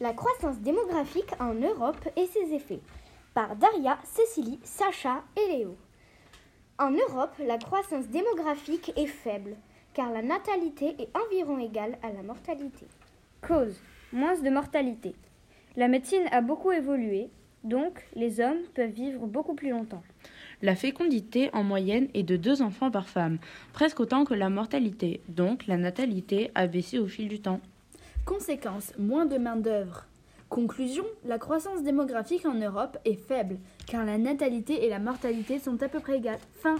La croissance démographique en Europe et ses effets. Par Daria, Cécilie, Sacha et Léo. En Europe, la croissance démographique est faible, car la natalité est environ égale à la mortalité. Cause moins de mortalité. La médecine a beaucoup évolué, donc les hommes peuvent vivre beaucoup plus longtemps. La fécondité en moyenne est de deux enfants par femme, presque autant que la mortalité, donc la natalité a baissé au fil du temps. Conséquence, moins de main-d'œuvre. Conclusion, la croissance démographique en Europe est faible, car la natalité et la mortalité sont à peu près égales. Fin.